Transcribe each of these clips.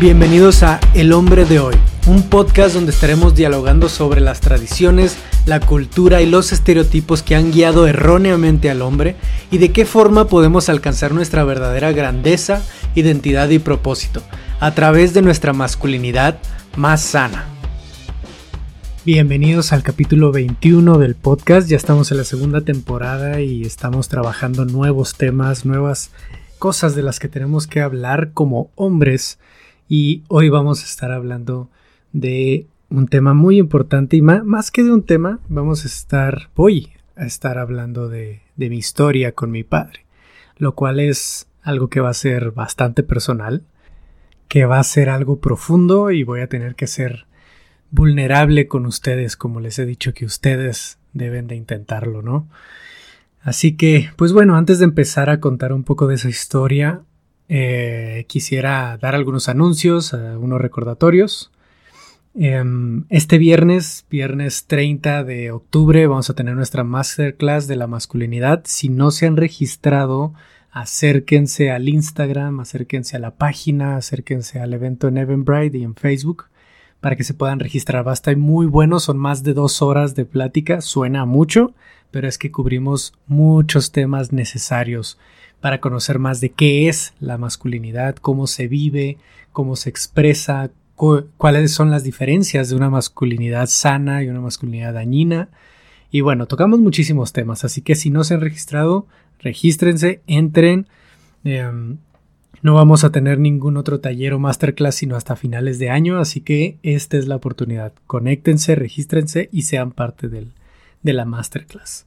Bienvenidos a El hombre de hoy, un podcast donde estaremos dialogando sobre las tradiciones, la cultura y los estereotipos que han guiado erróneamente al hombre y de qué forma podemos alcanzar nuestra verdadera grandeza, identidad y propósito a través de nuestra masculinidad más sana. Bienvenidos al capítulo 21 del podcast, ya estamos en la segunda temporada y estamos trabajando nuevos temas, nuevas cosas de las que tenemos que hablar como hombres y hoy vamos a estar hablando de un tema muy importante y más, que de un tema, vamos a estar, voy a estar hablando de, de mi historia con mi padre, lo cual es algo que va a ser bastante personal, que va a ser algo profundo y voy a tener que ser vulnerable con ustedes, como les he dicho que ustedes deben de intentarlo, ¿no? Así que, pues bueno, antes de empezar a contar un poco de esa historia, eh, quisiera dar algunos anuncios, unos recordatorios. Em, este viernes, viernes 30 de octubre, vamos a tener nuestra masterclass de la masculinidad. Si no se han registrado, acérquense al Instagram, acérquense a la página, acérquense al evento en Eventbrite y en Facebook para que se puedan registrar. Va muy bueno, son más de dos horas de plática, suena mucho, pero es que cubrimos muchos temas necesarios para conocer más de qué es la masculinidad, cómo se vive, cómo se expresa, cuáles son las diferencias de una masculinidad sana y una masculinidad dañina. Y bueno, tocamos muchísimos temas, así que si no se han registrado, regístrense, entren. Em, no vamos a tener ningún otro taller o masterclass sino hasta finales de año, así que esta es la oportunidad. Conéctense, regístrense y sean parte del, de la masterclass.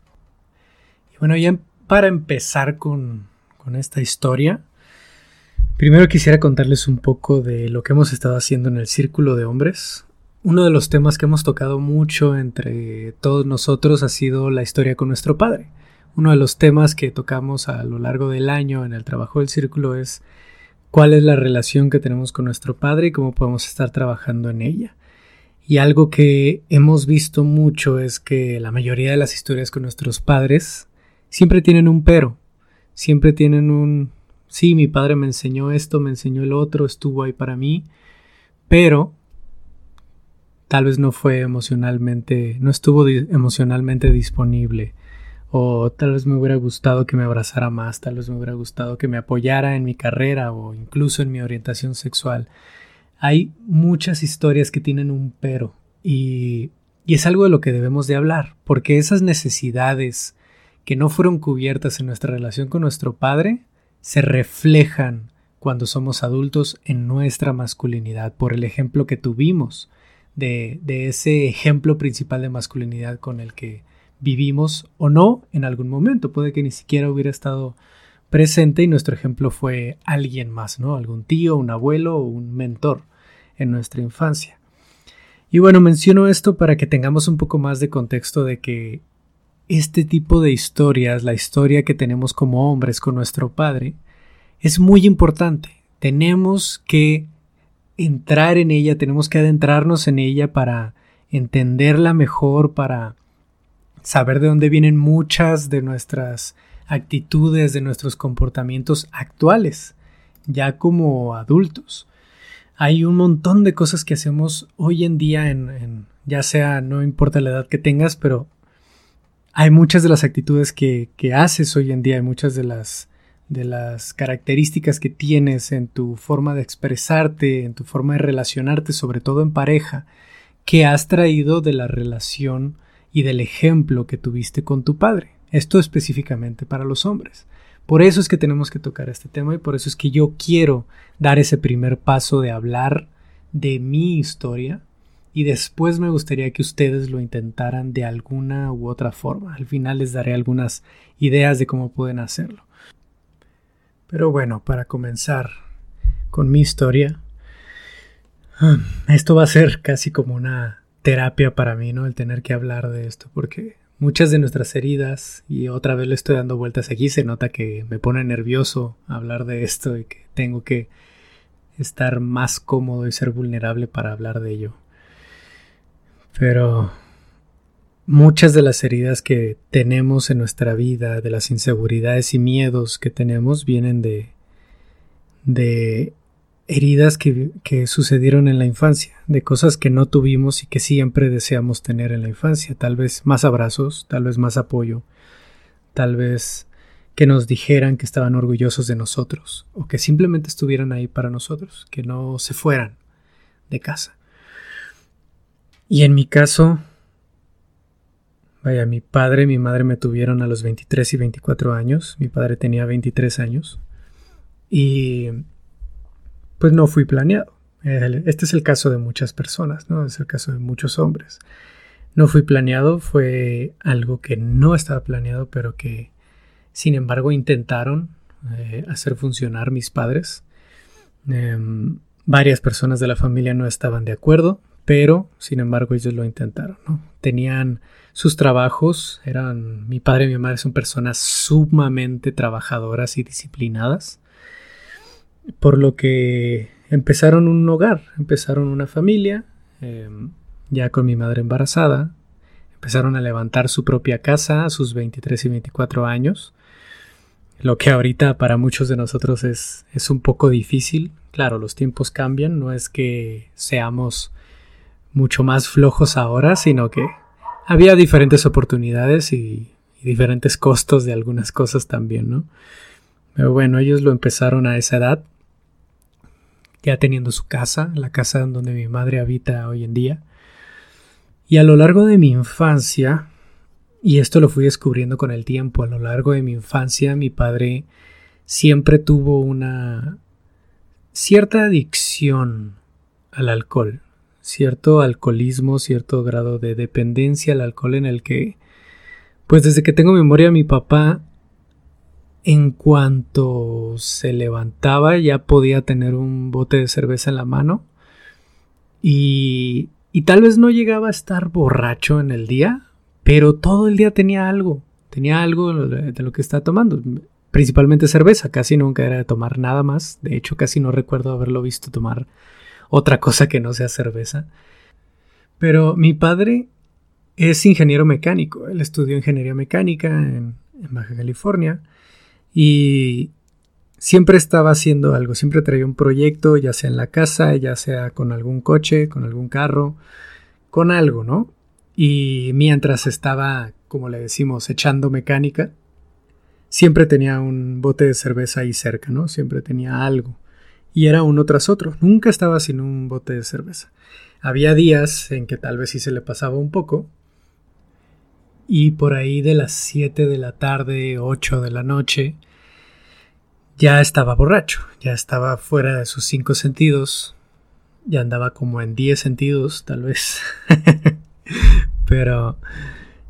Y bueno, ya para empezar con, con esta historia, Primero quisiera contarles un poco de lo que hemos estado haciendo en el Círculo de Hombres. Uno de los temas que hemos tocado mucho entre todos nosotros ha sido la historia con nuestro padre. Uno de los temas que tocamos a lo largo del año en el trabajo del círculo es cuál es la relación que tenemos con nuestro padre y cómo podemos estar trabajando en ella. Y algo que hemos visto mucho es que la mayoría de las historias con nuestros padres siempre tienen un pero, siempre tienen un sí, mi padre me enseñó esto, me enseñó el otro, estuvo ahí para mí, pero tal vez no fue emocionalmente, no estuvo emocionalmente disponible. O tal vez me hubiera gustado que me abrazara más, tal vez me hubiera gustado que me apoyara en mi carrera o incluso en mi orientación sexual. Hay muchas historias que tienen un pero y, y es algo de lo que debemos de hablar, porque esas necesidades que no fueron cubiertas en nuestra relación con nuestro padre se reflejan cuando somos adultos en nuestra masculinidad por el ejemplo que tuvimos de, de, ese ejemplo principal de masculinidad con el que vivimos o no en algún momento. Puede que ni siquiera hubiera estado presente y nuestro ejemplo fue alguien más, ¿no? Algún tío, un abuelo o un mentor en nuestra infancia. Y bueno, menciono esto para que tengamos un poco más de contexto de que este tipo de historias, la historia que tenemos como hombres con nuestro padre, es muy importante. Tenemos que entrar en ella, tenemos que adentrarnos en ella para entenderla mejor, para saber de dónde vienen muchas de nuestras actitudes, de nuestros comportamientos actuales, ya como adultos. Hay un montón de cosas que hacemos hoy en día en, ya sea, no importa la edad que tengas, pero hay muchas de las actitudes que, que haces hoy en día, hay muchas de las, de las características que tienes en tu forma de expresarte, en tu forma de relacionarte, sobre todo en pareja, que has traído de la relación y del ejemplo que tuviste con tu padre. Esto específicamente para los hombres. Por eso es que tenemos que tocar este tema y por eso es que yo quiero dar ese primer paso de hablar de mi historia y después me gustaría que ustedes lo intentaran de alguna u otra forma. Al final les daré algunas ideas de cómo pueden hacerlo. Pero bueno, para comenzar con mi historia, esto va a ser casi como una terapia para mí, ¿no? El tener que hablar de esto, porque muchas de nuestras heridas, y otra vez le estoy dando vueltas aquí, se nota que me pone nervioso hablar de esto y que tengo que estar más cómodo y ser vulnerable para hablar de ello. Pero muchas de las heridas que tenemos en nuestra vida, de las inseguridades y miedos que tenemos, vienen de, de heridas que, que, sucedieron en la infancia, de cosas que no tuvimos y que siempre deseamos tener en la infancia, tal vez más abrazos, tal vez más apoyo, tal vez que nos dijeran que estaban orgullosos de nosotros o que simplemente estuvieran ahí para nosotros, que no se fueran de casa. Y en mi caso, vaya, mi padre y mi madre me tuvieron a los 23 y 24 años, mi padre tenía 23 años y pues no fui planeado. Este es el caso de muchas personas, ¿no? Es el caso de muchos hombres. No fui planeado, fue algo que no estaba planeado, pero que sin embargo, intentaron eh, hacer funcionar mis padres. Em, varias personas de la familia no estaban de acuerdo, pero sin embargo ellos lo intentaron. Tenían sus trabajos, eran mi padre y mi madre son personas sumamente trabajadoras y disciplinadas, por lo que empezaron un hogar, empezaron una familia, em, ya con mi madre embarazada, empezaron a levantar su propia casa a sus 23 y 24 años, lo que ahorita para muchos de nosotros es, es un poco difícil. Claro, los tiempos cambian, no es que seamos mucho más flojos ahora, sino que había diferentes oportunidades y, diferentes costos de algunas cosas también, ¿no? Pero bueno, ellos lo empezaron a esa edad, ya teniendo su casa, la casa donde mi madre habita hoy en día. Y a lo largo de mi infancia, y esto lo fui descubriendo con el tiempo. A lo largo de mi infancia, mi padre siempre tuvo una cierta adicción al alcohol, cierto alcoholismo, cierto grado de dependencia al alcohol en el que, pues desde que tengo memoria, mi papá, en cuanto se levantaba, ya podía tener un bote de cerveza en la mano. Y, y tal vez no llegaba a estar borracho en el día, pero todo el día tenía algo, tenía algo de lo que estaba tomando, principalmente cerveza, casi nunca era de tomar nada más, de hecho casi no recuerdo haberlo visto tomar otra cosa que no sea cerveza. Pero mi padre es ingeniero mecánico, él estudió ingeniería mecánica en, en Baja California y siempre estaba haciendo algo, siempre traía un proyecto, ya sea en la casa, ya sea con algún coche, con algún carro, con algo, ¿no? Y mientras estaba, como le decimos, echando mecánica, siempre tenía un bote de cerveza ahí cerca, ¿no? Siempre tenía algo. Y era uno tras otro. Nunca estaba sin un bote de cerveza. Había días en que tal vez sí se le pasaba un poco. Y por ahí de las 7 de la tarde, 8 de la noche, ya estaba borracho, ya estaba fuera de sus cinco sentidos, ya andaba como en 10 sentidos, tal vez. Pero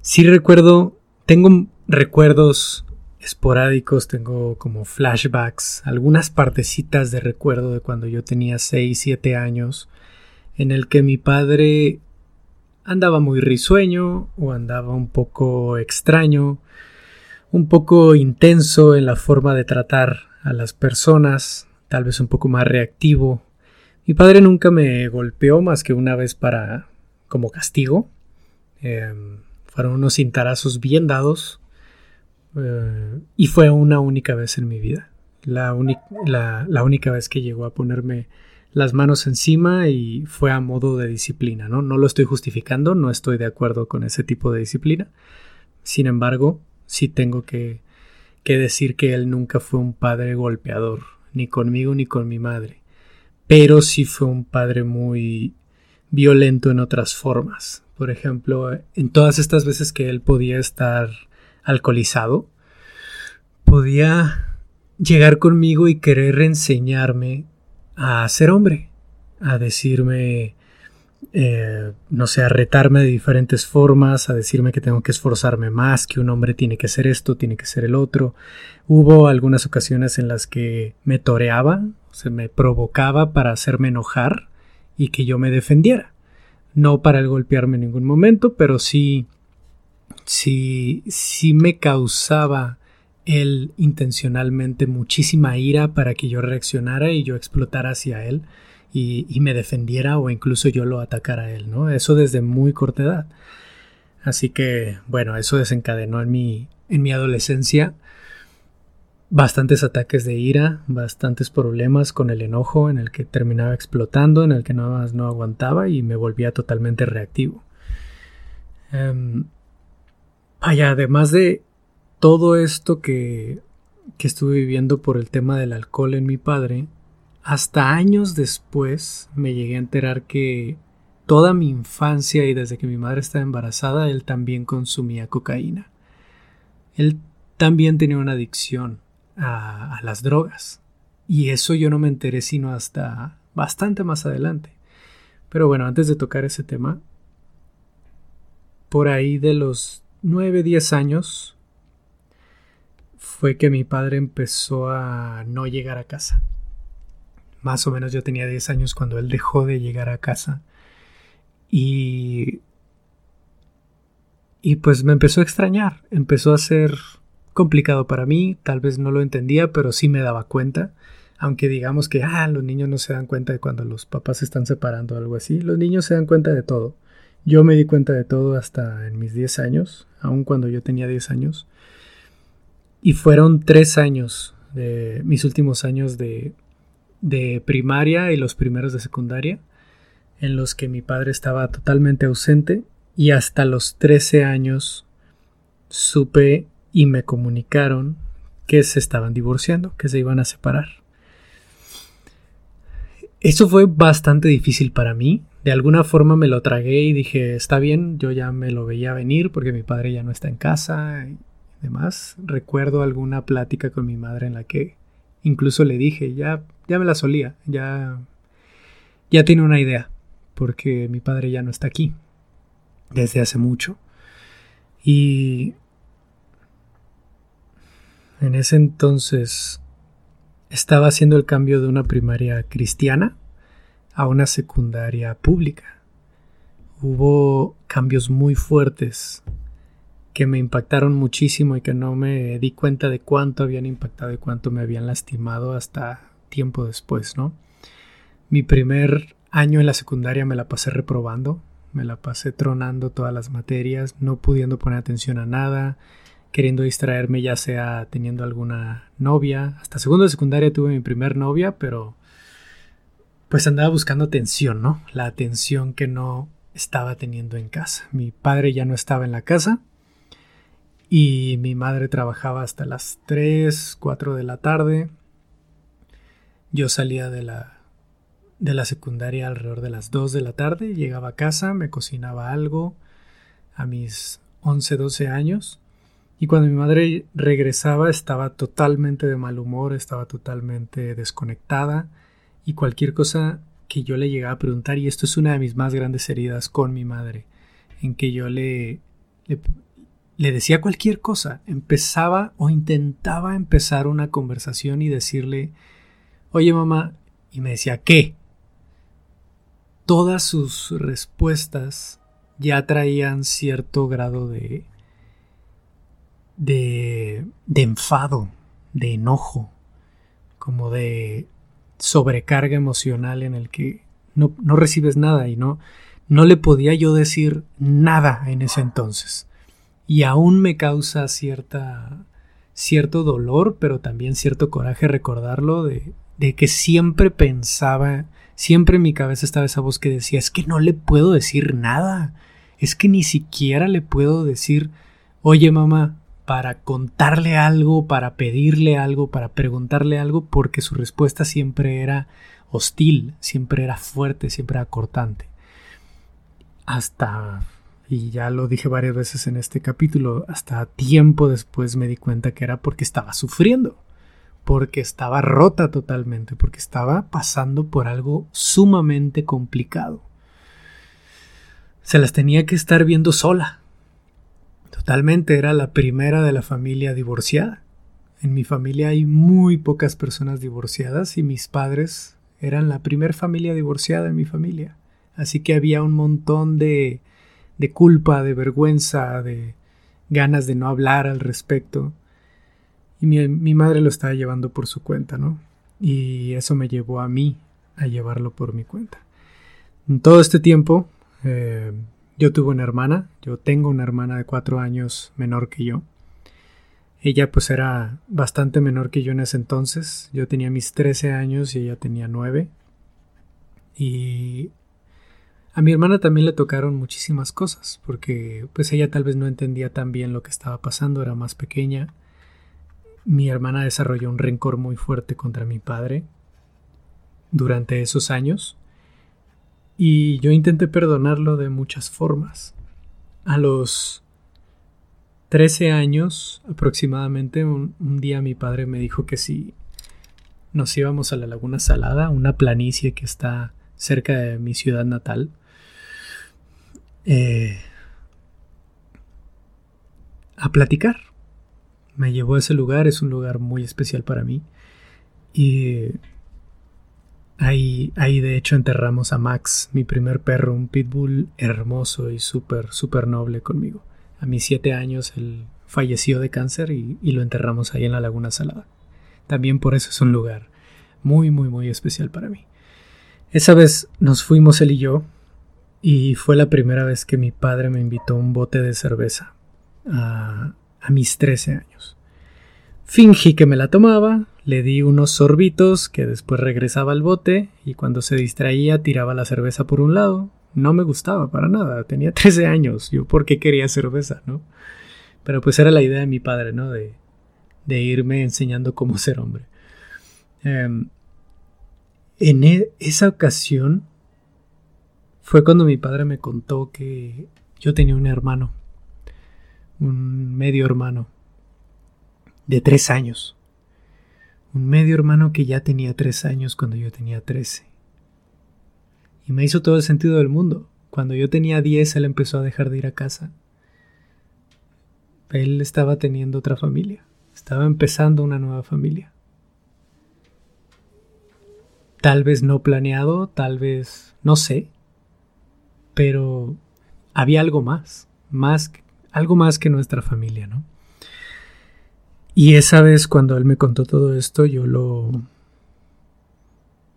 sí recuerdo, tengo recuerdos esporádicos, tengo como flashbacks, algunas partecitas de recuerdo de cuando yo tenía 6, 7 años, en el que mi padre andaba muy risueño o andaba un poco extraño, un poco intenso en la forma de tratar a las personas, tal vez un poco más reactivo. Mi padre nunca me golpeó más que una vez para como castigo, Em, fueron unos cintarazos bien dados. Eh, y fue una única vez en mi vida. La, la, única vez que llegó a ponerme las manos encima y fue a modo de disciplina, ¿no? No lo estoy justificando, no estoy de acuerdo con ese tipo de disciplina. Sin embargo, sí tengo que, que decir que él nunca fue un padre golpeador, ni conmigo ni con mi madre. Pero sí fue un padre muy violento en otras formas por ejemplo, en todas estas veces que él podía estar alcoholizado, podía llegar conmigo y querer enseñarme a ser hombre, a decirme, eh, no sé, a retarme de diferentes formas, a decirme que tengo que esforzarme más, que un hombre tiene que ser esto, tiene que ser el otro. Hubo algunas ocasiones en las que me toreaba, se me provocaba para hacerme enojar y que yo me defendiera no para golpearme en ningún momento, pero sí, sí, sí me causaba él intencionalmente muchísima ira para que yo reaccionara y yo explotara hacia él y, y, me defendiera o incluso yo lo atacara a él, ¿no? Eso desde muy corta edad. Así que, bueno, eso desencadenó en mi, en mi adolescencia bastantes ataques de ira, bastantes problemas con el enojo en el que terminaba explotando, en el que no, no aguantaba y me volvía totalmente reactivo. Um, vaya, además de todo esto que, que estuve viviendo por el tema del alcohol en mi padre, hasta años después me llegué a enterar que toda mi infancia y desde que mi madre estaba embarazada, él también consumía cocaína. Él también tenía una adicción a, las drogas. Y eso yo no me enteré sino hasta bastante más adelante. Pero bueno, antes de tocar ese tema, por ahí de los 9, 10 años fue que mi padre empezó a no llegar a casa. Más o menos yo tenía 10 años cuando él dejó de llegar a casa. Y... Y pues me empezó a extrañar, empezó a ser complicado para mí, tal vez no lo entendía, pero sí me daba cuenta. Aunque digamos que ah, los niños no se dan cuenta de cuando los papás se están separando o algo así, los niños se dan cuenta de todo. Yo me di cuenta de todo hasta en mis 10 años, aun cuando yo tenía 10 años. Y fueron tres años, de mis últimos años de, de primaria y los primeros de secundaria, en los que mi padre estaba totalmente ausente y hasta los 13 años supe y me comunicaron que se estaban divorciando, que se iban a separar. Eso fue bastante difícil para mí. De alguna forma me lo tragué y dije, está bien, yo ya me lo veía venir porque mi padre ya no está en casa y demás. Recuerdo alguna plática con mi madre en la que incluso le dije, ya, ya me la solía, ya, ya tiene una idea, porque mi padre ya no está aquí desde hace mucho. Y en ese entonces estaba haciendo el cambio de una primaria cristiana a una secundaria pública. Hubo cambios muy fuertes que me impactaron muchísimo y que no me di cuenta de cuánto habían impactado y cuánto me habían lastimado hasta tiempo después, ¿no? Mi primer año en la secundaria me la pasé reprobando, me la pasé tronando todas las materias, no pudiendo poner atención a nada, queriendo distraerme ya sea teniendo alguna novia. Hasta segundo de secundaria tuve mi primer novia, pero pues andaba buscando atención, ¿no? La atención que no estaba teniendo en casa. Mi padre ya no estaba en la casa y mi madre trabajaba hasta las 3, 4 de la tarde. Yo salía de la de la secundaria alrededor de las 2 de la tarde, llegaba a casa, me cocinaba algo a mis 11, 12 años y cuando mi madre regresaba estaba totalmente de mal humor, estaba totalmente desconectada y cualquier cosa que yo le llegaba a preguntar, y esto es una de mis más grandes heridas con mi madre, en que yo le, le, decía cualquier cosa, empezaba o intentaba empezar una conversación y decirle, oye mamá, y me decía, ¿qué? Todas sus respuestas ya traían cierto grado de de, de enfado, de enojo, como de sobrecarga emocional en el que no, no, recibes nada y no, no le podía yo decir nada en ese entonces. Y aún me causa cierta, cierto dolor, pero también cierto coraje recordarlo de, de que siempre pensaba, siempre en mi cabeza estaba esa voz que decía, es que no le puedo decir nada, es que ni siquiera le puedo decir, oye mamá, para contarle algo, para pedirle algo, para preguntarle algo, porque su respuesta siempre era hostil, siempre era fuerte, siempre era cortante. Hasta, y ya lo dije varias veces en este capítulo, hasta tiempo después me di cuenta que era porque estaba sufriendo, porque estaba rota totalmente, porque estaba pasando por algo sumamente complicado. Se las tenía que estar viendo sola, Totalmente era la primera de la familia divorciada. En mi familia hay muy pocas personas divorciadas y mis padres eran la primera familia divorciada en mi familia. Así que había un montón de, de culpa, de vergüenza, de ganas de no hablar al respecto. Y mi, mi, madre lo estaba llevando por su cuenta, ¿no? Y eso me llevó a mí a llevarlo por mi cuenta. En todo este tiempo, eh, yo tuve una hermana, yo tengo una hermana de cuatro años menor que yo. Ella pues era bastante menor que yo en ese entonces. Yo tenía mis 13 años y ella tenía 9. Y a mi hermana también le tocaron muchísimas cosas, porque pues ella tal vez no entendía tan bien lo que estaba pasando, era más pequeña. Mi hermana desarrolló un rencor muy fuerte contra mi padre durante esos años y yo intenté perdonarlo de muchas formas. A los 13 años aproximadamente, un, día mi padre me dijo que si nos íbamos a la Laguna Salada, una planicie que está cerca de mi ciudad natal, eh, a platicar. Me llevó a ese lugar, es un lugar muy especial para mí. Y ahí, ahí de hecho enterramos a Max, mi primer perro, un pitbull hermoso y súper, súper noble conmigo a mis siete años él falleció de cáncer y, lo enterramos ahí en la Laguna Salada. También por eso es un lugar muy, muy, muy especial para mí. Esa vez nos fuimos él y yo y fue la primera vez que mi padre me invitó a un bote de cerveza a, a mis 13 años. Fingí que me la tomaba, le di unos sorbitos que después regresaba al bote y cuando se distraía tiraba la cerveza por un lado, no me gustaba para nada. Tenía 13 años. Yo, ¿por qué quería cerveza, no? Pero pues era la idea de mi padre, ¿no? De, de irme enseñando cómo ser hombre. Em, en e, esa ocasión fue cuando mi padre me contó que yo tenía un hermano, un medio hermano, de tres años. Un medio hermano que ya tenía tres años cuando yo tenía trece. Y me hizo todo el sentido del mundo. Cuando yo tenía 10, él empezó a dejar de ir a casa. Él estaba teniendo otra familia. Estaba empezando una nueva familia. Tal vez no planeado, tal vez no sé. Pero había algo más, más algo más que nuestra familia, ¿no? Y esa vez cuando él me contó todo esto, yo lo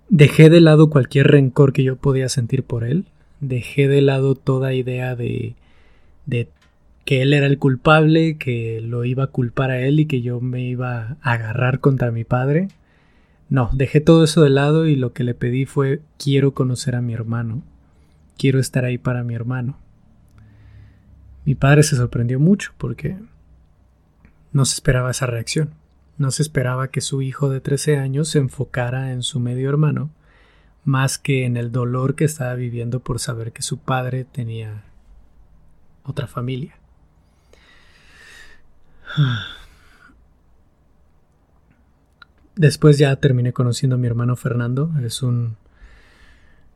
Dejé de lado cualquier rencor que yo podía sentir por él, dejé de lado toda idea de, de que él era el culpable, que lo iba a culpar a él y que yo me iba a agarrar contra mi padre. No, dejé todo eso de lado y lo que le pedí fue quiero conocer a mi hermano, quiero estar ahí para mi hermano. Mi padre se sorprendió mucho porque no se esperaba esa reacción. No se esperaba que su hijo de 13 años se enfocara en su medio hermano, más que en el dolor que estaba viviendo por saber que su padre tenía otra familia. Después ya terminé conociendo a mi hermano Fernando. Es un.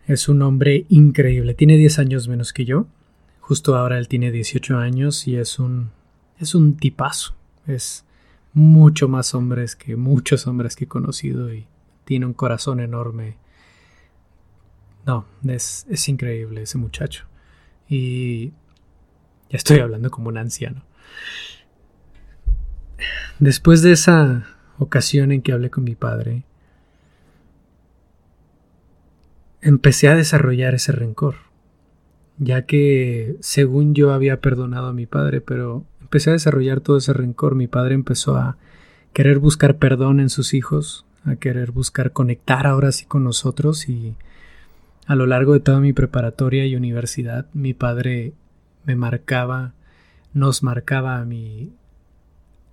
Es un hombre increíble. Tiene 10 años menos que yo. Justo ahora él tiene 18 años y es un. Es un tipazo. Es mucho más hombres que muchos hombres que he conocido y tiene un corazón enorme. No, es, es increíble ese muchacho. Y ya estoy hablando como un anciano. Después de esa ocasión en que hablé con mi padre, empecé a desarrollar ese rencor, ya que según yo había perdonado a mi padre, pero empecé a desarrollar todo ese rencor. Mi padre empezó a querer buscar perdón en sus hijos, a querer buscar conectar ahora sí con nosotros y a lo largo de toda mi preparatoria y universidad mi padre me marcaba, nos marcaba a mi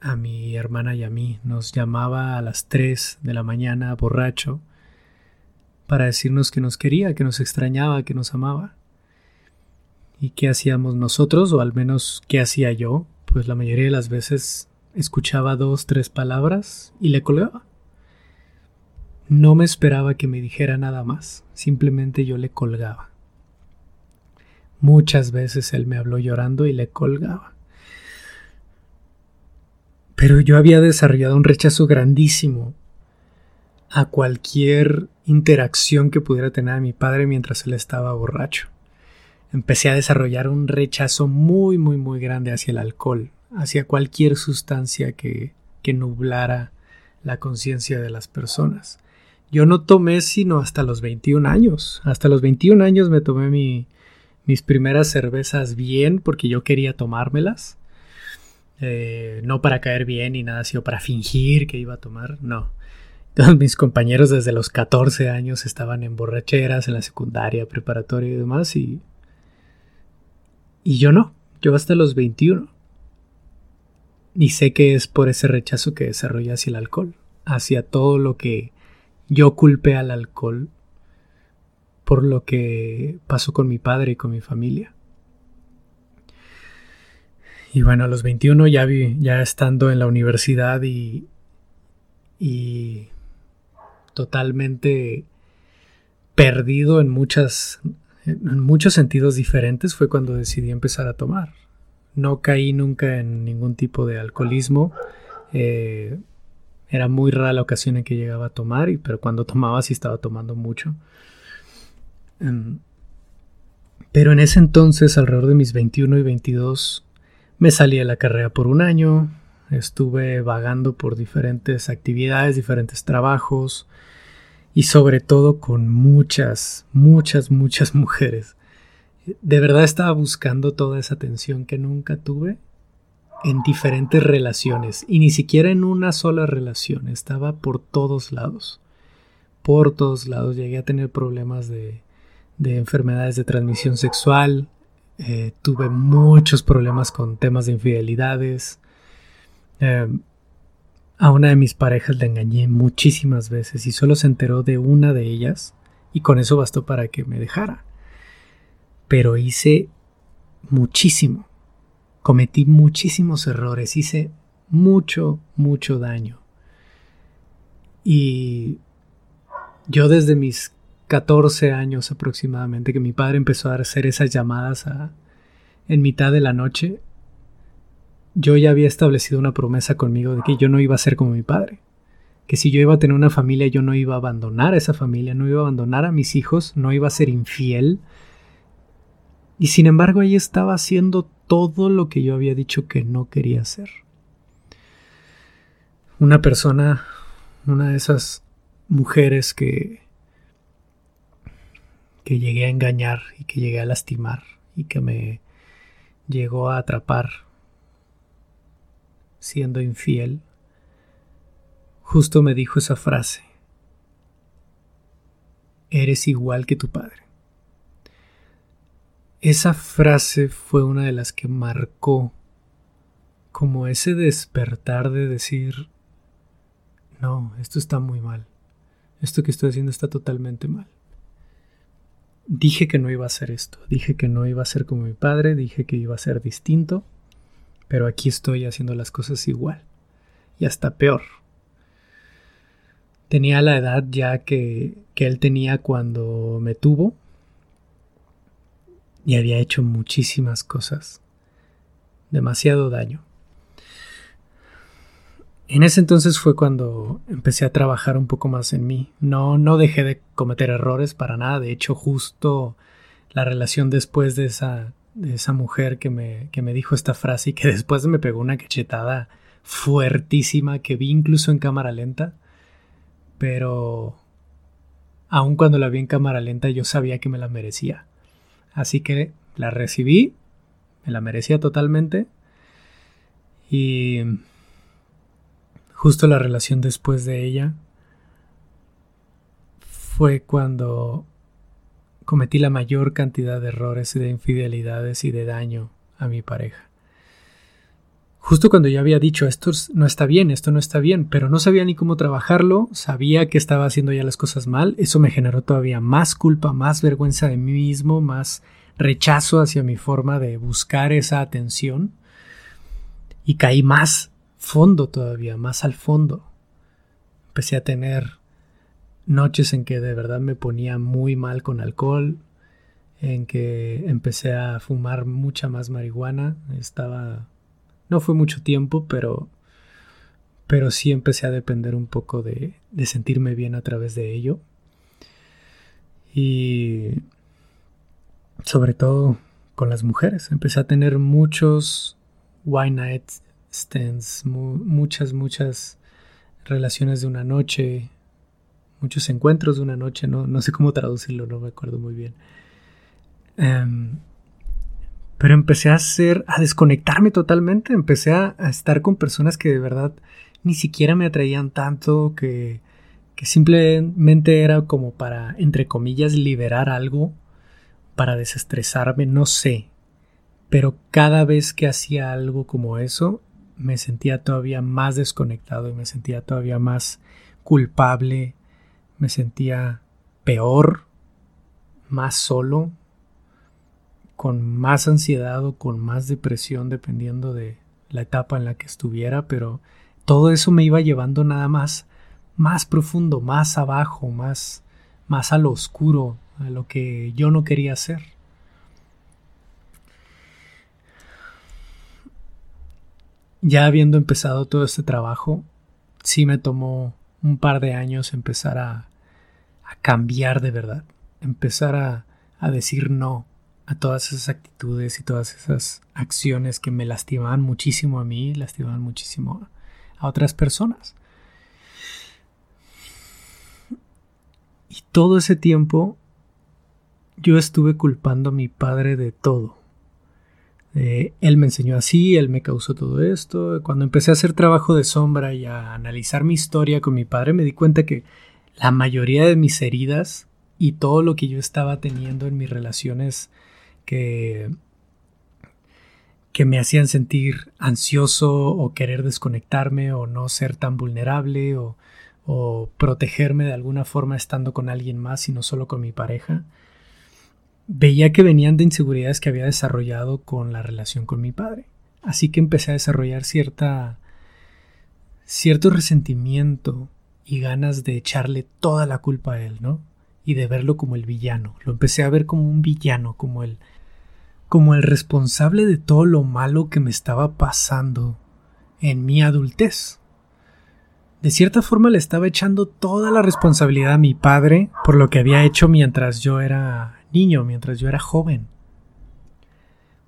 a mi hermana y a mí, nos llamaba a las 3 de la mañana borracho para decirnos que nos quería, que nos extrañaba, que nos amaba. ¿Y qué hacíamos nosotros? O al menos qué hacía yo pues la mayoría de las veces escuchaba dos, tres palabras y le colgaba. No me esperaba que me dijera nada más, simplemente yo le colgaba. Muchas veces él me habló llorando y le colgaba. Pero yo había desarrollado un rechazo grandísimo a cualquier interacción que pudiera tener a mi padre mientras él estaba borracho empecé a desarrollar un rechazo muy, muy, muy grande hacia el alcohol, hacia cualquier sustancia que, que nublara la conciencia de las personas. Yo no tomé sino hasta los 21 años. Hasta los 21 años me tomé mi, mis primeras cervezas bien porque yo quería tomármelas. Eh, no para caer bien ni nada, sino para fingir que iba a tomar, no. Todos mis compañeros desde los 14 años estaban en borracheras, en la secundaria, preparatoria y demás, y, y yo no, yo hasta los 21. Y sé que es por ese rechazo que desarrollé hacia el alcohol, hacia todo lo que yo culpé al alcohol por lo que pasó con mi padre y con mi familia. Y bueno, a los 21 ya vi, ya estando en la universidad y, y totalmente perdido en muchas en muchos sentidos diferentes fue cuando decidí empezar a tomar. No caí nunca en ningún tipo de alcoholismo. Eh, era muy rara la ocasión en que llegaba a tomar, y, pero cuando tomaba sí estaba tomando mucho. Em, pero en ese entonces, alrededor de mis 21 y 22, me salí de la carrera por un año, estuve vagando por diferentes actividades, diferentes trabajos y sobre todo con muchas, muchas, muchas mujeres. De verdad estaba buscando toda esa atención que nunca tuve en diferentes relaciones y ni siquiera en una sola relación, estaba por todos lados. Por todos lados llegué a tener problemas de, de enfermedades de transmisión sexual, eh, tuve muchos problemas con temas de infidelidades. Em, a una de mis parejas la engañé muchísimas veces y solo se enteró de una de ellas y con eso bastó para que me dejara. Pero hice muchísimo. Cometí muchísimos errores, hice mucho, mucho daño. Y yo desde mis 14 años aproximadamente que mi padre empezó a hacer esas llamadas en mitad de la noche, yo ya había establecido una promesa conmigo de que yo no iba a ser como mi padre, que si yo iba a tener una familia yo no iba a abandonar a esa familia, no iba a abandonar a mis hijos, no iba a ser infiel. Y sin embargo ella estaba haciendo todo lo que yo había dicho que no quería hacer. Una persona, una de esas mujeres que que llegué a engañar y que llegué a lastimar y que me llegó a atrapar siendo infiel, justo me dijo esa frase, eres igual que tu padre. Esa frase fue una de las que marcó como ese despertar de decir, no, esto está muy mal, esto que estoy haciendo está totalmente mal dije que no iba a hacer esto, dije que no iba a ser como mi padre, dije que iba a ser distinto, pero aquí estoy haciendo las cosas igual y hasta peor. Tenía la edad ya que, que él tenía cuando me tuvo y había hecho muchísimas cosas, demasiado daño. En ese entonces fue cuando empecé a trabajar un poco más en mí. No, no dejé de cometer errores para nada. De hecho, justo la relación después de esa, de esa mujer que me, que me dijo esta frase y que después me pegó una cachetada fuertísima que vi incluso en cámara lenta. Pero aun cuando la vi en cámara lenta yo sabía que me la merecía. Así que la recibí, me la merecía totalmente. Y justo la relación después de ella fue cuando cometí la mayor cantidad de errores y de infidelidades y de daño a mi pareja. Justo cuando ya había dicho esto no está bien, esto no está bien, pero no sabía ni cómo trabajarlo, sabía que estaba haciendo ya las cosas mal, eso me generó todavía más culpa, más vergüenza de mí mismo, más rechazo hacia mi forma de buscar esa atención y caí más fondo todavía, más al fondo. Empecé a tener noches en que de verdad me ponía muy mal con alcohol, en que empecé a fumar mucha más marihuana, estaba no fue mucho tiempo, pero pero sí empecé a depender un poco de, de sentirme bien a través de ello. Y sobre todo con las mujeres, empecé a tener muchos wine nights muchas, muchas relaciones de una noche, muchos encuentros de una noche, no, no sé cómo traducirlo, no me acuerdo muy bien. Em, Pero empecé a hacer, a desconectarme totalmente, empecé a, estar con personas que de verdad ni siquiera me atraían tanto, que, que simplemente era como para, entre comillas, liberar algo, para desestresarme, no sé. Pero cada vez que hacía algo como eso, me sentía todavía más desconectado y me sentía todavía más culpable, me sentía peor, más solo, con más ansiedad o con más depresión dependiendo de la etapa en la que estuviera, pero todo eso me iba llevando nada más más profundo, más abajo, más más a lo oscuro, a lo que yo no quería hacer. Ya habiendo empezado todo este trabajo, sí me tomó un par de años empezar a, a cambiar de verdad, empezar a, a decir no a todas esas actitudes y todas esas acciones que me lastimaban muchísimo a mí, lastimaban muchísimo a otras personas. Y todo ese tiempo yo estuve culpando a mi padre de todo. Eh, él me enseñó así, él me causó todo esto. Cuando empecé a hacer trabajo de sombra y a analizar mi historia con mi padre, me di cuenta que la mayoría de mis heridas y todo lo que yo estaba teniendo en mis relaciones que, que me hacían sentir ansioso o querer desconectarme o no ser tan vulnerable o, o protegerme de alguna forma estando con alguien más y no solo con mi pareja, veía que venían de inseguridades que había desarrollado con la relación con mi padre. Así que empecé a desarrollar cierta cierto resentimiento y ganas de echarle toda la culpa a él, ¿no? Y de verlo como el villano. Lo empecé a ver como un villano, como el como el responsable de todo lo malo que me estaba pasando en mi adultez. De cierta forma le estaba echando toda la responsabilidad a mi padre por lo que había hecho mientras yo era niño, mientras yo era joven.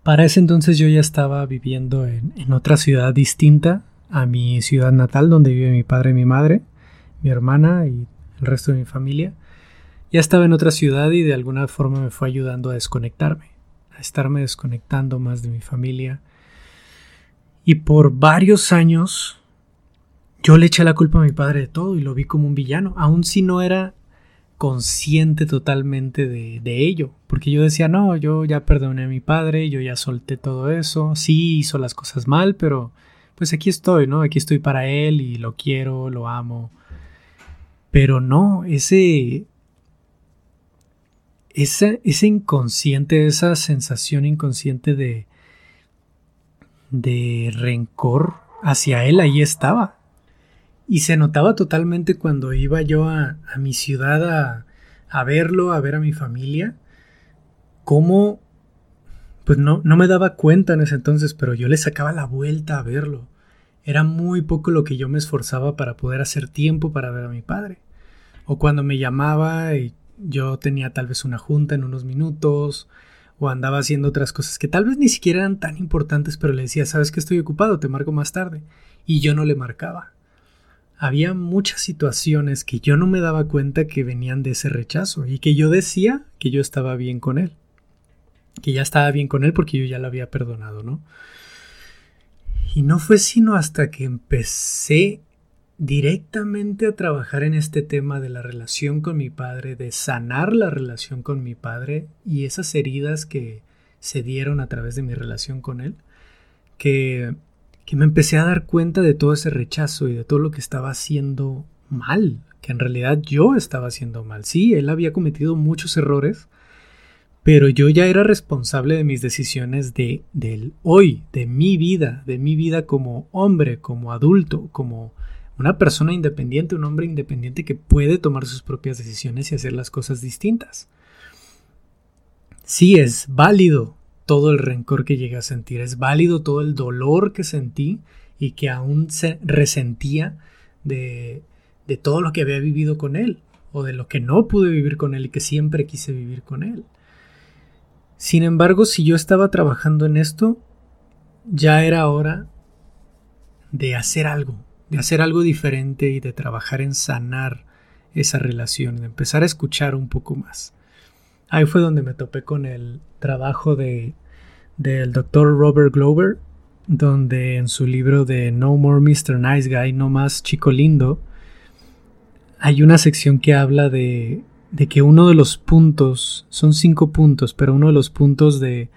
Para ese entonces yo ya estaba viviendo en, en otra ciudad distinta a mi ciudad natal donde vive mi padre y mi madre, mi hermana y el resto de mi familia. Ya estaba en otra ciudad y de alguna forma me fue ayudando a desconectarme estarme desconectando más de mi familia. Y por varios años yo le eché la culpa a mi padre de todo y lo vi como un villano, aun si no era consciente totalmente de, de, ello, porque yo decía, no, yo ya perdoné a mi padre, yo ya solté todo eso, sí hizo las cosas mal, pero pues aquí estoy, ¿no? Aquí estoy para él y lo quiero, lo amo. Pero no, ese ese, ese inconsciente, esa sensación inconsciente de, de rencor hacia él ahí estaba. Y se notaba totalmente cuando iba yo a, a mi ciudad a, a, verlo, a ver a mi familia, cómo, pues no, no me daba cuenta en ese entonces, pero yo le sacaba la vuelta a verlo. Era muy poco lo que yo me esforzaba para poder hacer tiempo para ver a mi padre. O cuando me llamaba y yo tenía tal vez una junta en unos minutos o andaba haciendo otras cosas que tal vez ni siquiera eran tan importantes, pero le decía, sabes que estoy ocupado, te marco más tarde. Y yo no le marcaba. Había muchas situaciones que yo no me daba cuenta que venían de ese rechazo y que yo decía que yo estaba bien con él. Que ya estaba bien con él porque yo ya lo había perdonado, ¿no? Y no fue sino hasta que empecé directamente a trabajar en este tema de la relación con mi padre, de sanar la relación con mi padre y esas heridas que se dieron a través de mi relación con él, que, que me empecé a dar cuenta de todo ese rechazo y de todo lo que estaba haciendo mal, que en realidad yo estaba haciendo mal. Sí, él había cometido muchos errores, pero yo ya era responsable de mis decisiones de del hoy, de mi vida, de mi vida como hombre, como adulto, como una persona independiente, un hombre independiente que puede tomar sus propias decisiones y hacer las cosas distintas. Sí, es válido todo el rencor que llegué a sentir, es válido todo el dolor que sentí y que aún se resentía de, de todo lo que había vivido con él o de lo que no pude vivir con él y que siempre quise vivir con él. Sin embargo, si yo estaba trabajando en esto, ya era hora de hacer algo, de hacer algo diferente y de trabajar en sanar esa relación, de empezar a escuchar un poco más. Ahí fue donde me topé con el trabajo de, del doctor Robert Glover, donde en su libro de No More Mr. Nice Guy, No Más Chico Lindo, hay una sección que habla de, de que uno de los puntos, son cinco puntos, pero uno de los puntos de,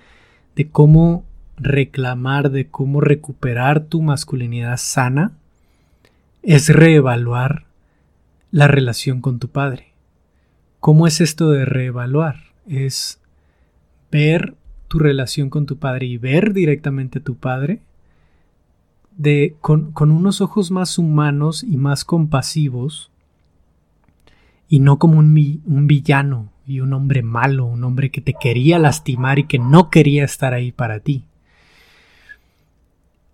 de cómo reclamar, de cómo recuperar tu masculinidad sana, es reevaluar la relación con tu padre. ¿Cómo es esto de reevaluar? Es ver tu relación con tu padre y ver directamente a tu padre de, con, con unos ojos más humanos y más compasivos y no como un, un, villano y un hombre malo, un hombre que te quería lastimar y que no quería estar ahí para ti.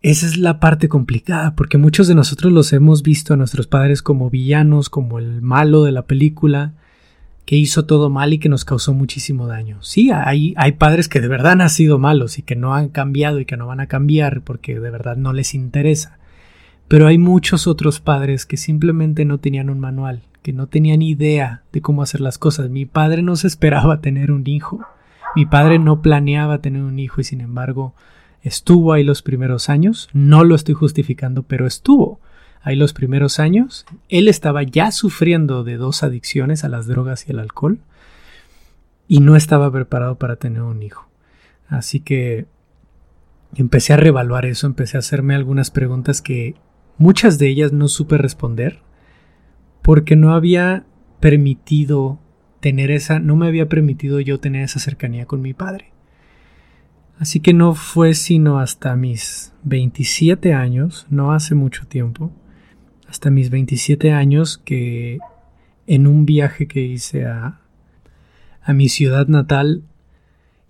Esa es la parte complicada, porque muchos de nosotros los hemos visto a nuestros padres como villanos, como el malo de la película, que hizo todo mal y que nos causó muchísimo daño. Sí, hay, hay padres que de verdad han sido malos y que no han cambiado y que no van a cambiar porque de verdad no les interesa. Pero hay muchos otros padres que simplemente no tenían un manual, que no tenían idea de cómo hacer las cosas. Mi padre no se esperaba tener un hijo. Mi padre no planeaba tener un hijo y sin embargo estuvo ahí los primeros años, no lo estoy justificando, pero estuvo ahí los primeros años. Él estaba ya sufriendo de dos adicciones a las drogas y al alcohol y no estaba preparado para tener un hijo. Así que empecé a revaluar eso, empecé a hacerme algunas preguntas que muchas de ellas no supe responder porque no había permitido tener esa, no me había permitido yo tener esa cercanía con mi padre. Así que no fue sino hasta mis 27 años, no hace mucho tiempo, hasta mis 27 años que en un viaje que hice a, a mi ciudad natal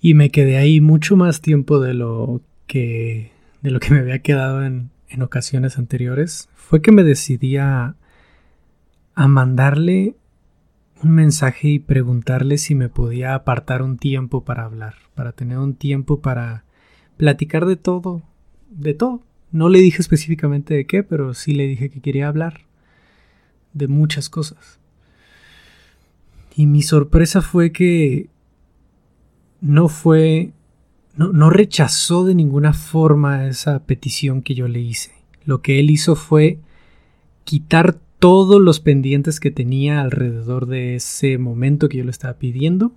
y me quedé ahí mucho más tiempo de lo que de lo que me había quedado en, en ocasiones anteriores, fue que me decidí a, a mandarle un mensaje y preguntarle si me podía apartar un tiempo para hablar, para tener un tiempo para platicar de todo, de todo. No le dije específicamente de qué, pero sí le dije que quería hablar de muchas cosas. Y mi sorpresa fue que no fue, no, no rechazó de ninguna forma esa petición que yo le hice. Lo que él hizo fue quitar todos los pendientes que tenía alrededor de ese momento que yo le estaba pidiendo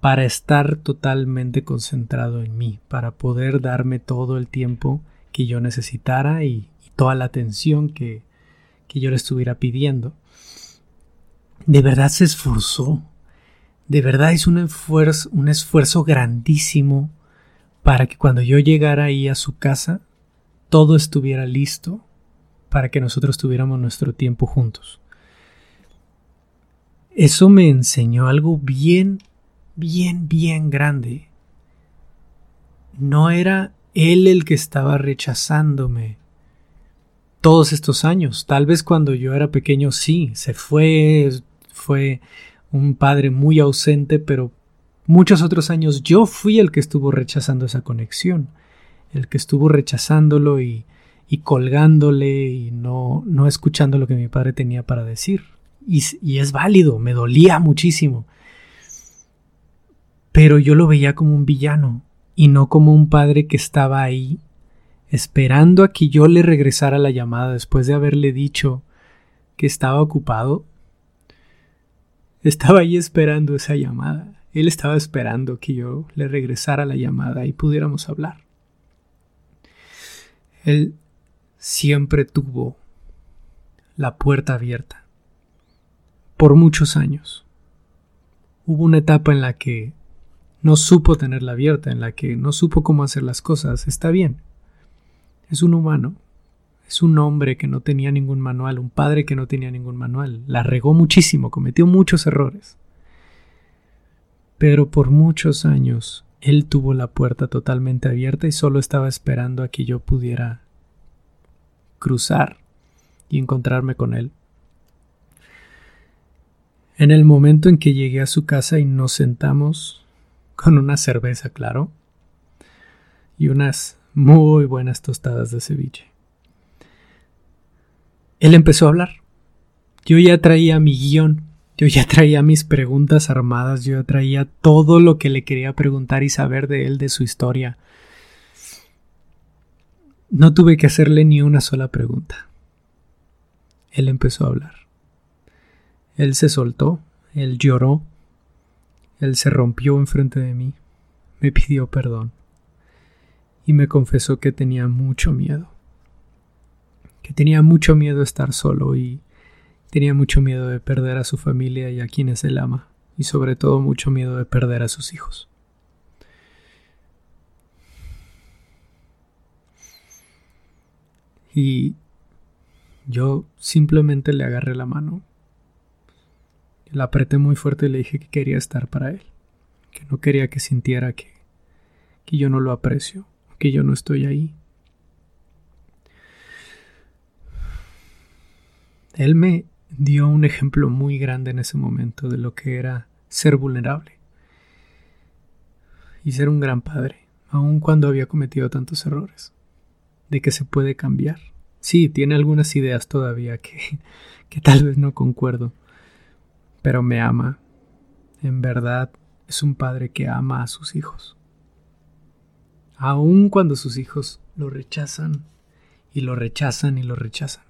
para estar totalmente concentrado en mí, para poder darme todo el tiempo que yo necesitara y, toda la atención que, que yo le estuviera pidiendo. De verdad se esforzó, de verdad es un esfuerzo, un esfuerzo grandísimo para que cuando yo llegara ahí a su casa, todo estuviera listo para que nosotros tuviéramos nuestro tiempo juntos. Eso me enseñó algo bien, bien, bien grande. No era él el que estaba rechazándome todos estos años. Tal vez cuando yo era pequeño sí, se fue, fue un padre muy ausente, pero muchos otros años yo fui el que estuvo rechazando esa conexión, el que estuvo rechazándolo y y colgándole y no, no escuchando lo que mi padre tenía para decir. Y, y es válido, me dolía muchísimo. Pero yo lo veía como un villano y no como un padre que estaba ahí esperando a que yo le regresara la llamada después de haberle dicho que estaba ocupado. Estaba ahí esperando esa llamada. Él estaba esperando que yo le regresara la llamada y pudiéramos hablar. Él siempre tuvo la puerta abierta. Por muchos años. Hubo una etapa en la que no supo tenerla abierta, en la que no supo cómo hacer las cosas. Está bien. Es un humano. Es un hombre que no tenía ningún manual, un padre que no tenía ningún manual. La regó muchísimo, cometió muchos errores. Pero por muchos años él tuvo la puerta totalmente abierta y solo estaba esperando a que yo pudiera cruzar y encontrarme con él. En el momento en que llegué a su casa y nos sentamos con una cerveza, claro, y unas muy buenas tostadas de ceviche. Él empezó a hablar. Yo ya traía mi guion, yo ya traía mis preguntas armadas, yo ya traía todo lo que le quería preguntar y saber de él, de su historia, No tuve que hacerle ni una sola pregunta. Él empezó a hablar. Él se soltó, él lloró, él se rompió enfrente de mí, me pidió perdón y me confesó que tenía mucho miedo. Que tenía mucho miedo de estar solo y tenía mucho miedo de perder a su familia y a quienes él ama, y sobre todo mucho miedo de perder a sus hijos. Y yo simplemente le agarré la mano. La apreté muy fuerte y le dije que quería estar para él, que no quería que sintiera que, que yo no lo aprecio, que yo no estoy ahí. Él me dio un ejemplo muy grande en ese momento de lo que era ser vulnerable y ser un gran padre, aun cuando había cometido tantos errores, de que se puede cambiar. Sí, tiene algunas ideas todavía que, que tal vez no concuerdo, pero me ama. En verdad es un padre que ama a sus hijos. Aun cuando sus hijos lo rechazan y lo rechazan y lo rechazan.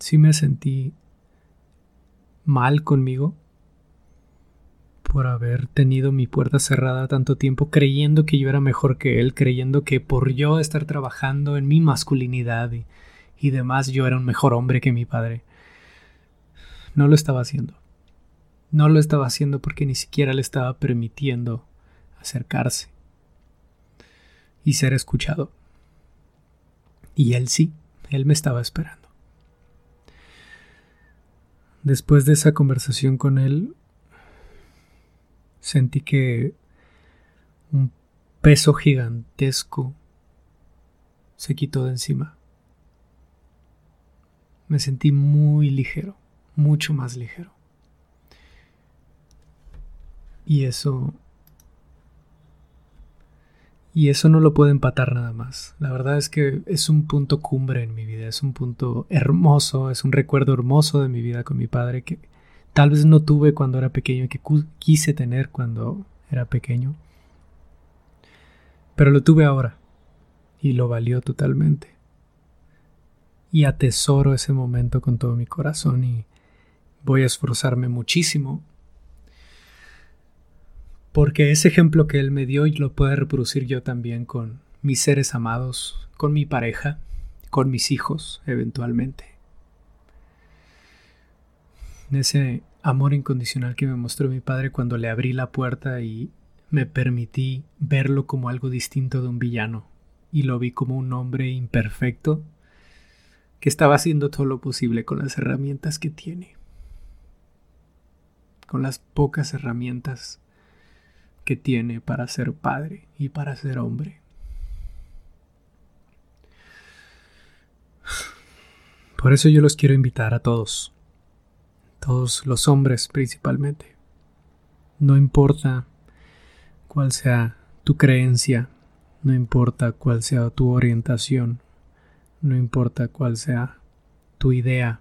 Sí me sentí mal conmigo por haber tenido mi puerta cerrada tanto tiempo creyendo que yo era mejor que él, creyendo que por yo estar trabajando en mi masculinidad y, y demás yo era un mejor hombre que mi padre. No lo estaba haciendo. No lo estaba haciendo porque ni siquiera le estaba permitiendo acercarse y ser escuchado. Y él sí, él me estaba esperando. Después de esa conversación con él, sentí que un peso gigantesco se quitó de encima. Me sentí muy ligero, mucho más ligero. Y eso... Y eso no lo puedo empatar nada más. La verdad es que es un punto cumbre en mi vida, es un punto hermoso, es un recuerdo hermoso de mi vida con mi padre que tal vez no tuve cuando era pequeño que quise tener cuando era pequeño. Pero lo tuve ahora y lo valió totalmente. Y atesoro ese momento con todo mi corazón y voy a esforzarme muchísimo porque ese ejemplo que él me dio lo puedo reproducir yo también con mis seres amados, con mi pareja, con mis hijos eventualmente ese amor incondicional que me mostró mi padre cuando le abrí la puerta y me permití verlo como algo distinto de un villano. Y lo vi como un hombre imperfecto que estaba haciendo todo lo posible con las herramientas que tiene, con las pocas herramientas que tiene para ser padre y para ser hombre. Por eso yo los quiero invitar a todos todos los hombres principalmente. No importa cuál sea tu creencia, no importa cuál sea tu orientación, no importa cuál sea tu idea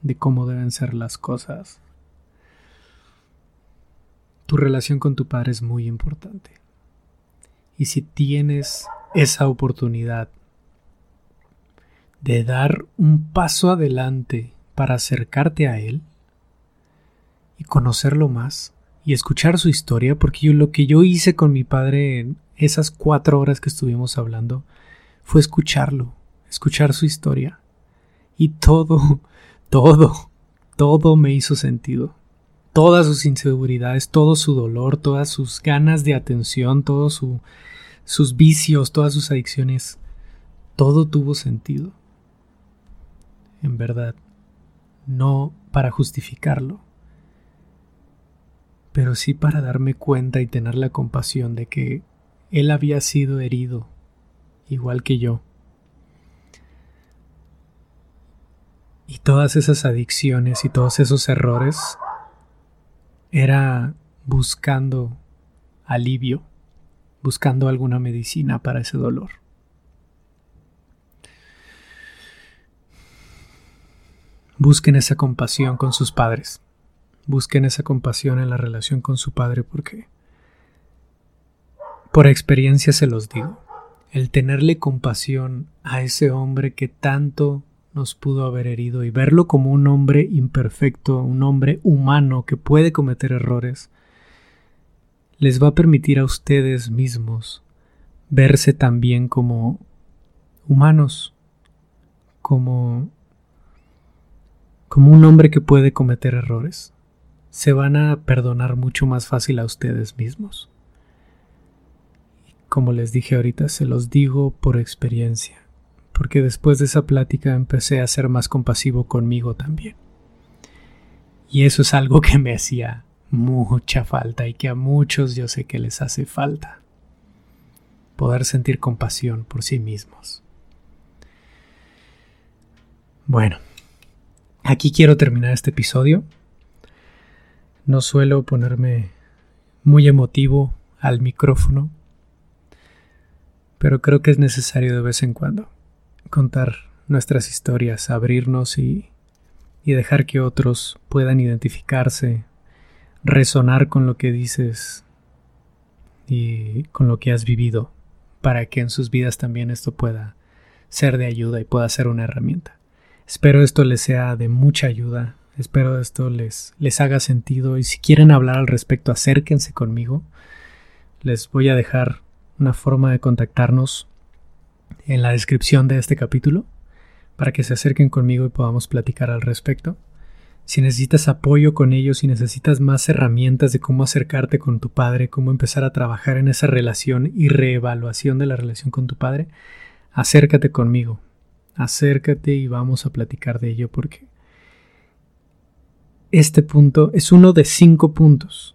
de cómo deben ser las cosas. Tu relación con tu padre es muy importante. Y si tienes esa oportunidad de dar un paso adelante para acercarte a él, y conocerlo más y escuchar su historia, porque yo, lo que yo hice con mi padre en esas cuatro horas que estuvimos hablando fue escucharlo, escuchar su historia. Y todo, todo, todo me hizo sentido. Todas sus inseguridades, todo su dolor, todas sus ganas de atención, todos su, sus vicios, todas sus adicciones, todo tuvo sentido. En verdad, no para justificarlo, pero sí para darme cuenta y tener la compasión de que él había sido herido, igual que yo. Y todas esas adicciones y todos esos errores era buscando alivio, buscando alguna medicina para ese dolor. Busquen esa compasión con sus padres. Busquen esa compasión en la relación con su padre porque Por experiencia se los digo, el tenerle compasión a ese hombre que tanto nos pudo haber herido y verlo como un hombre imperfecto, un hombre humano que puede cometer errores, les va a permitir a ustedes mismos verse también como humanos, como como un hombre que puede cometer errores. Se van a perdonar mucho más fácil a ustedes mismos. Como les dije ahorita, se los digo por experiencia, porque después de esa plática empecé a ser más compasivo conmigo también. Y eso es algo que me hacía mucha falta y que a muchos yo sé que les hace falta. Poder sentir compasión por sí mismos. Bueno, aquí quiero terminar este episodio. No suelo ponerme muy emotivo al micrófono pero creo que es necesario de vez en cuando contar nuestras historias, abrirnos y, y dejar que otros puedan identificarse, resonar con lo que dices y con lo que has vivido, para que en sus vidas también esto pueda ser de ayuda y pueda ser una herramienta. Espero esto les sea de mucha ayuda, espero esto les, les haga sentido y si quieren hablar al respecto acérquense conmigo. Les voy a dejar una forma de contactarnos en la descripción de este capítulo para que se acerquen conmigo y podamos platicar al respecto. Si necesitas apoyo con ellos, si necesitas más herramientas de cómo acercarte con tu padre, cómo empezar a trabajar en esa relación y reevaluación de la relación con tu padre, acércate conmigo. Acércate y vamos a platicar de ello porque este punto es uno de cinco puntos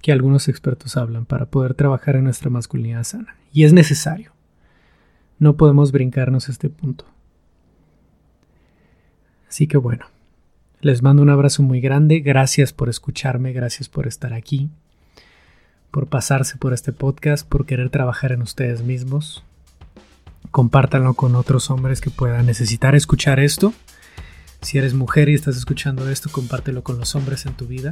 que algunos expertos hablan para poder trabajar en nuestra masculinidad sana. Y es necesario. No podemos brincarnos este punto. Así que bueno, les mando un abrazo muy grande. Gracias por escucharme, gracias por estar aquí, por pasarse por este podcast, por querer trabajar en ustedes mismos. Compártanlo con otros hombres que puedan necesitar escuchar esto. Si eres mujer y estás escuchando esto, compártelo con los hombres en tu vida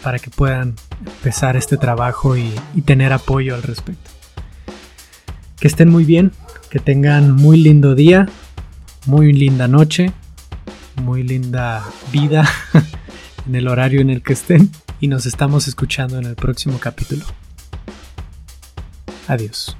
para que puedan empezar este trabajo y, tener apoyo al respecto. Que estén muy bien, que tengan muy lindo día, muy linda noche, muy linda vida en el horario en el que estén y nos estamos escuchando en el próximo capítulo. Adiós.